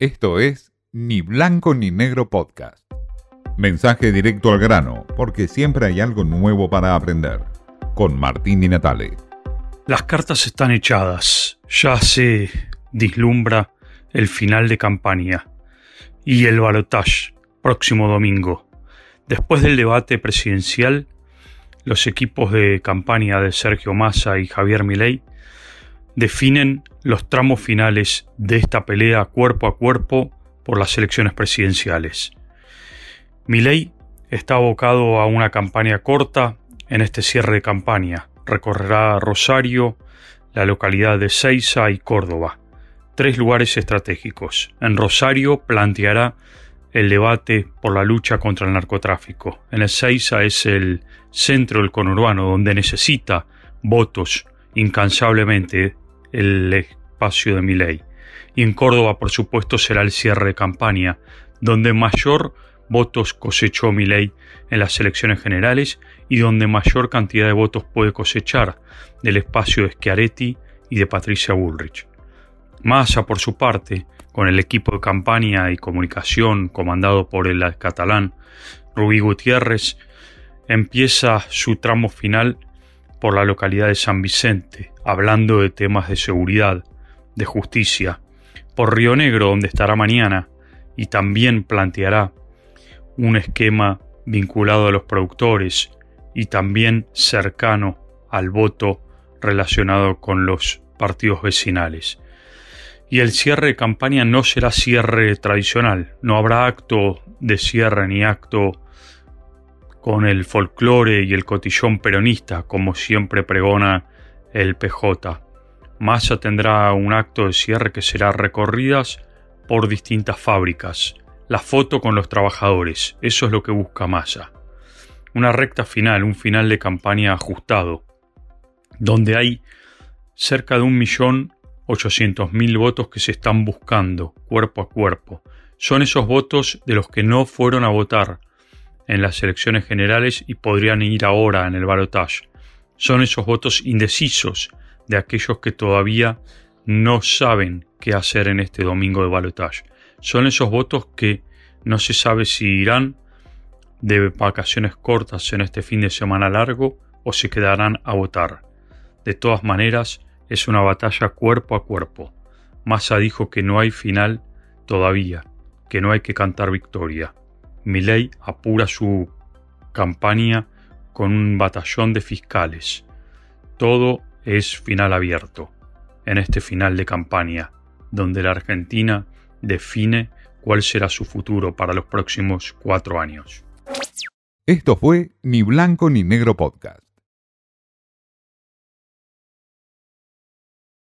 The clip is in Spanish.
Esto es Ni Blanco ni Negro Podcast. Mensaje directo al grano, porque siempre hay algo nuevo para aprender. Con Martín Di Natale. Las cartas están echadas. Ya se dislumbra el final de campaña y el balotage próximo domingo. Después del debate presidencial, los equipos de campaña de Sergio Massa y Javier Milei definen los tramos finales de esta pelea cuerpo a cuerpo por las elecciones presidenciales. Milei está abocado a una campaña corta en este cierre de campaña. Recorrerá Rosario, la localidad de Ceiza y Córdoba, tres lugares estratégicos. En Rosario planteará el debate por la lucha contra el narcotráfico. En el es el centro del conurbano donde necesita votos incansablemente el espacio de Milei. Y en Córdoba, por supuesto, será el cierre de campaña, donde mayor votos cosechó Milei en las elecciones generales y donde mayor cantidad de votos puede cosechar del espacio de Schiaretti y de Patricia Bullrich. Massa, por su parte, con el equipo de campaña y comunicación comandado por el catalán Rubí Gutiérrez, empieza su tramo final por la localidad de San Vicente, hablando de temas de seguridad, de justicia, por Río Negro, donde estará mañana, y también planteará un esquema vinculado a los productores y también cercano al voto relacionado con los partidos vecinales. Y el cierre de campaña no será cierre tradicional, no habrá acto de cierre ni acto con el folclore y el cotillón peronista, como siempre pregona el PJ. Massa tendrá un acto de cierre que será recorridas por distintas fábricas. La foto con los trabajadores, eso es lo que busca Massa. Una recta final, un final de campaña ajustado, donde hay cerca de un millón ochocientos mil votos que se están buscando cuerpo a cuerpo. Son esos votos de los que no fueron a votar, en las elecciones generales y podrían ir ahora en el balotaje. Son esos votos indecisos de aquellos que todavía no saben qué hacer en este domingo de balotaje. Son esos votos que no se sabe si irán de vacaciones cortas en este fin de semana largo o se quedarán a votar. De todas maneras, es una batalla cuerpo a cuerpo. Massa dijo que no hay final todavía, que no hay que cantar victoria. Milei apura su campaña con un batallón de fiscales. Todo es final abierto en este final de campaña, donde la Argentina define cuál será su futuro para los próximos cuatro años. Esto fue Ni Blanco ni Negro Podcast.